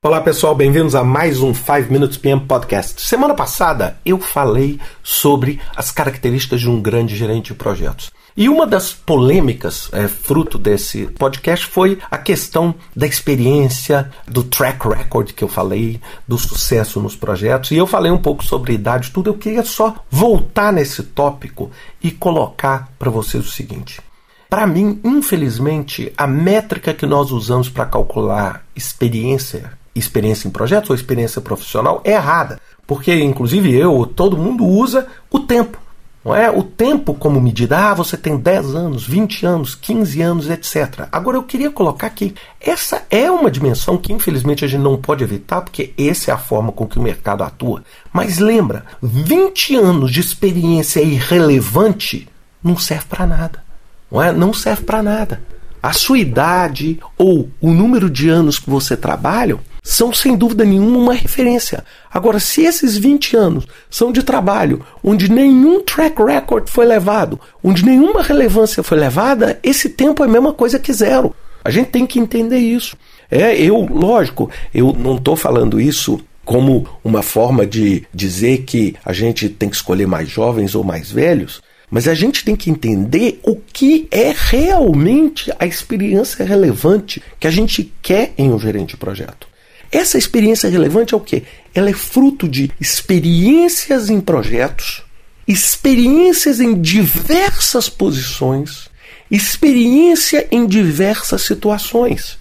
Olá pessoal, bem-vindos a mais um 5 Minutes PM Podcast. Semana passada eu falei sobre as características de um grande gerente de projetos. E uma das polêmicas é, fruto desse podcast foi a questão da experiência, do track record que eu falei, do sucesso nos projetos. E eu falei um pouco sobre idade, tudo. Eu queria só voltar nesse tópico e colocar para vocês o seguinte. Para mim, infelizmente, a métrica que nós usamos para calcular experiência experiência em projetos ou experiência profissional é errada. Porque, inclusive, eu, todo mundo usa o tempo. Não é? O tempo como medida. Ah, você tem 10 anos, 20 anos, 15 anos, etc. Agora, eu queria colocar aqui. Essa é uma dimensão que, infelizmente, a gente não pode evitar, porque essa é a forma com que o mercado atua. Mas lembra, 20 anos de experiência irrelevante não serve para nada. Não, é? não serve para nada. A sua idade ou o número de anos que você trabalha são sem dúvida nenhuma uma referência. Agora, se esses 20 anos são de trabalho onde nenhum track record foi levado, onde nenhuma relevância foi levada, esse tempo é a mesma coisa que zero. A gente tem que entender isso. É, eu, lógico, eu não estou falando isso como uma forma de dizer que a gente tem que escolher mais jovens ou mais velhos, mas a gente tem que entender o que é realmente a experiência relevante que a gente quer em um gerente de projeto. Essa experiência relevante é o quê? Ela é fruto de experiências em projetos, experiências em diversas posições, experiência em diversas situações.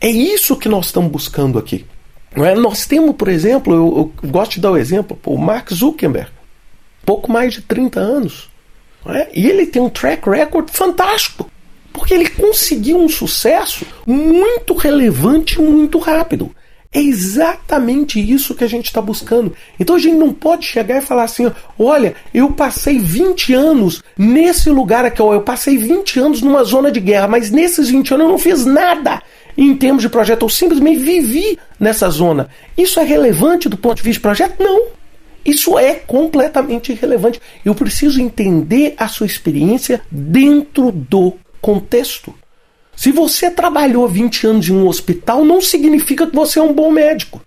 É isso que nós estamos buscando aqui. É? Nós temos, por exemplo, eu, eu, gosto de dar o exemplo, o Mark Zuckerberg, pouco mais de 30 anos. É? E ele tem um track record fantástico, porque ele conseguiu um sucesso muito relevante muito rápido. É exatamente isso que a gente está buscando. Então a gente não pode chegar e falar assim: olha, eu passei 20 anos nesse lugar aqui, ó, eu passei 20 anos numa zona de guerra, mas nesses 20 anos eu não fiz nada em termos de projeto, eu simplesmente vivi nessa zona. Isso é relevante do ponto de vista de projeto? Não. Isso é completamente irrelevante. Eu preciso entender a sua experiência dentro do contexto. Se você trabalhou 20 anos em um hospital, não significa que você é um bom médico.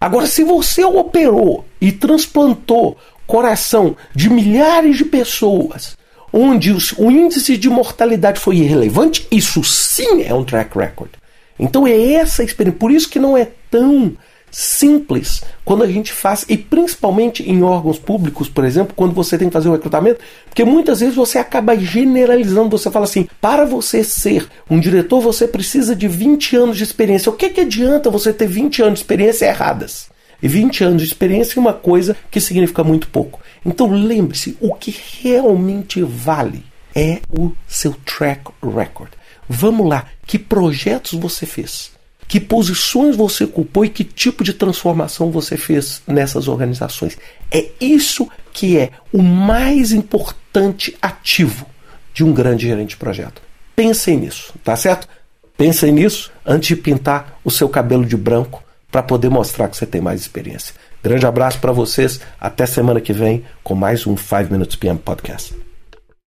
Agora, se você operou e transplantou coração de milhares de pessoas, onde o índice de mortalidade foi irrelevante, isso sim é um track record. Então é essa experiência. Por isso que não é tão simples quando a gente faz, e principalmente em órgãos públicos, por exemplo, quando você tem que fazer o recrutamento, porque muitas vezes você acaba generalizando, você fala assim, para você ser um diretor, você precisa de 20 anos de experiência. O que, que adianta você ter 20 anos de experiência erradas? E 20 anos de experiência é uma coisa que significa muito pouco. Então lembre-se, o que realmente vale é o seu track record. Vamos lá, que projetos você fez? Que posições você ocupou e que tipo de transformação você fez nessas organizações. É isso que é o mais importante ativo de um grande gerente de projeto. Pensem nisso, tá certo? Pensem nisso antes de pintar o seu cabelo de branco para poder mostrar que você tem mais experiência. Grande abraço para vocês, até semana que vem com mais um 5 Minutes PM Podcast.